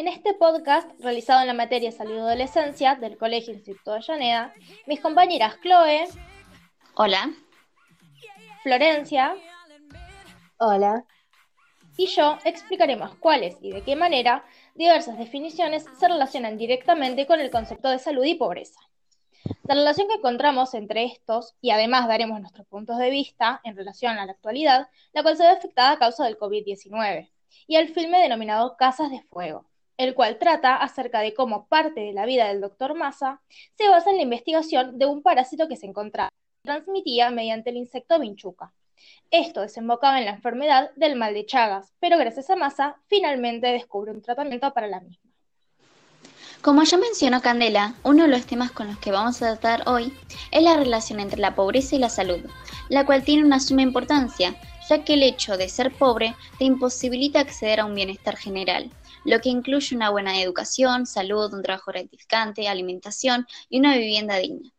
En este podcast, realizado en la materia Salud y Adolescencia del Colegio Instituto de Llaneda, mis compañeras Chloe. Hola. Florencia. Hola. Y yo explicaremos cuáles y de qué manera diversas definiciones se relacionan directamente con el concepto de salud y pobreza. La relación que encontramos entre estos, y además daremos nuestros puntos de vista en relación a la actualidad, la cual se ve afectada a causa del COVID-19, y el filme denominado Casas de Fuego, el cual trata acerca de cómo parte de la vida del doctor Massa se basa en la investigación de un parásito que se encontraba transmitía mediante el insecto vinchuca. Esto desembocaba en la enfermedad del mal de Chagas, pero gracias a Massa finalmente descubre un tratamiento para la misma. Como ya mencionó Candela, uno de los temas con los que vamos a tratar hoy es la relación entre la pobreza y la salud, la cual tiene una suma importancia, ya que el hecho de ser pobre te imposibilita acceder a un bienestar general, lo que incluye una buena educación, salud, un trabajo gratificante, alimentación y una vivienda digna.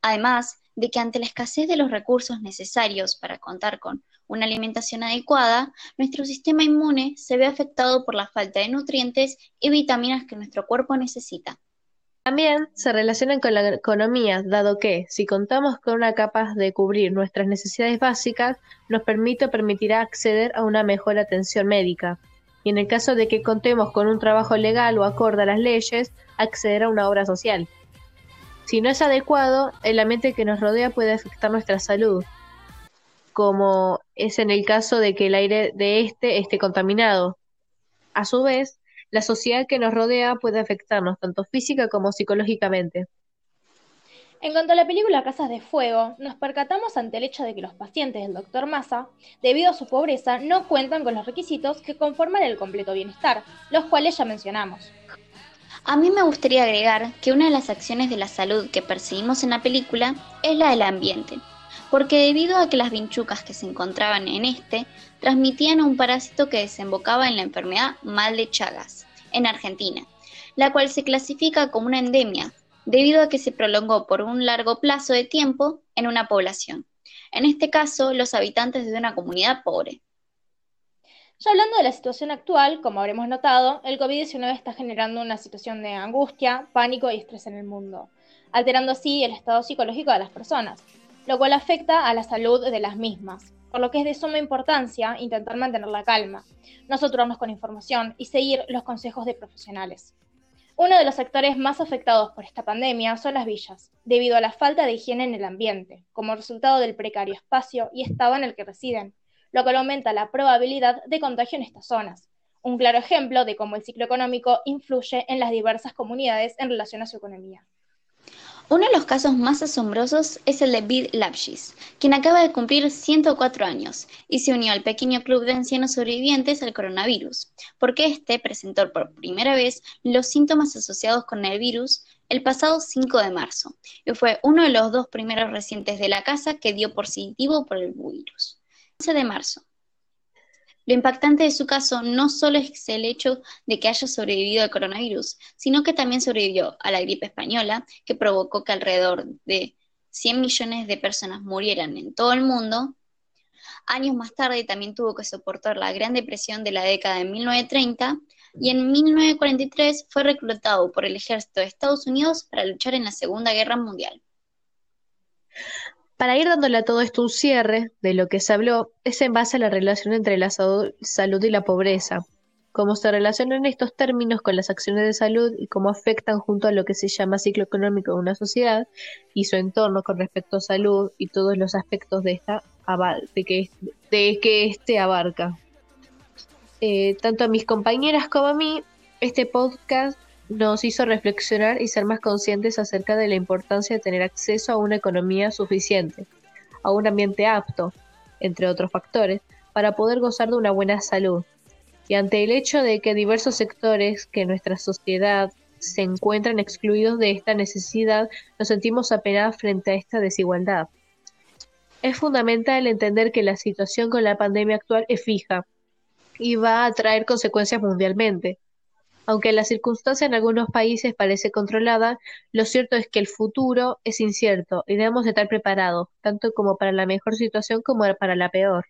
Además de que ante la escasez de los recursos necesarios para contar con una alimentación adecuada, nuestro sistema inmune se ve afectado por la falta de nutrientes y vitaminas que nuestro cuerpo necesita. También se relacionan con la economía, dado que, si contamos con una capaz de cubrir nuestras necesidades básicas, nos permite o permitirá acceder a una mejor atención médica y en el caso de que contemos con un trabajo legal o acorde a las leyes, acceder a una obra social. Si no es adecuado, el ambiente que nos rodea puede afectar nuestra salud, como es en el caso de que el aire de este esté contaminado. A su vez, la sociedad que nos rodea puede afectarnos tanto física como psicológicamente. En cuanto a la película Casas de Fuego, nos percatamos ante el hecho de que los pacientes del Dr. Massa, debido a su pobreza, no cuentan con los requisitos que conforman el completo bienestar, los cuales ya mencionamos. A mí me gustaría agregar que una de las acciones de la salud que percibimos en la película es la del ambiente, porque debido a que las vinchucas que se encontraban en este transmitían un parásito que desembocaba en la enfermedad mal de Chagas, en Argentina, la cual se clasifica como una endemia debido a que se prolongó por un largo plazo de tiempo en una población, en este caso los habitantes de una comunidad pobre. Ya hablando de la situación actual, como habremos notado, el COVID-19 está generando una situación de angustia, pánico y estrés en el mundo, alterando así el estado psicológico de las personas, lo cual afecta a la salud de las mismas, por lo que es de suma importancia intentar mantener la calma, no con información y seguir los consejos de profesionales. Uno de los sectores más afectados por esta pandemia son las villas, debido a la falta de higiene en el ambiente, como resultado del precario espacio y estado en el que residen, lo cual aumenta la probabilidad de contagio en estas zonas. Un claro ejemplo de cómo el ciclo económico influye en las diversas comunidades en relación a su economía. Uno de los casos más asombrosos es el de Bid Lapshis, quien acaba de cumplir 104 años y se unió al pequeño club de ancianos sobrevivientes al coronavirus, porque este presentó por primera vez los síntomas asociados con el virus el pasado 5 de marzo y fue uno de los dos primeros residentes de la casa que dio positivo por el virus. 11 de marzo. Lo impactante de su caso no solo es el hecho de que haya sobrevivido al coronavirus, sino que también sobrevivió a la gripe española, que provocó que alrededor de 100 millones de personas murieran en todo el mundo. Años más tarde también tuvo que soportar la Gran Depresión de la década de 1930 y en 1943 fue reclutado por el ejército de Estados Unidos para luchar en la Segunda Guerra Mundial. Para ir dándole a todo esto un cierre de lo que se habló, es en base a la relación entre la salud y la pobreza, cómo se relacionan estos términos con las acciones de salud y cómo afectan junto a lo que se llama ciclo económico de una sociedad y su entorno con respecto a salud y todos los aspectos de esta de que, de que este abarca. Eh, tanto a mis compañeras como a mí, este podcast nos hizo reflexionar y ser más conscientes acerca de la importancia de tener acceso a una economía suficiente, a un ambiente apto, entre otros factores, para poder gozar de una buena salud. Y ante el hecho de que diversos sectores que nuestra sociedad se encuentran excluidos de esta necesidad, nos sentimos apenados frente a esta desigualdad. Es fundamental entender que la situación con la pandemia actual es fija y va a traer consecuencias mundialmente. Aunque la circunstancia en algunos países parece controlada, lo cierto es que el futuro es incierto y debemos estar preparados, tanto como para la mejor situación como para la peor.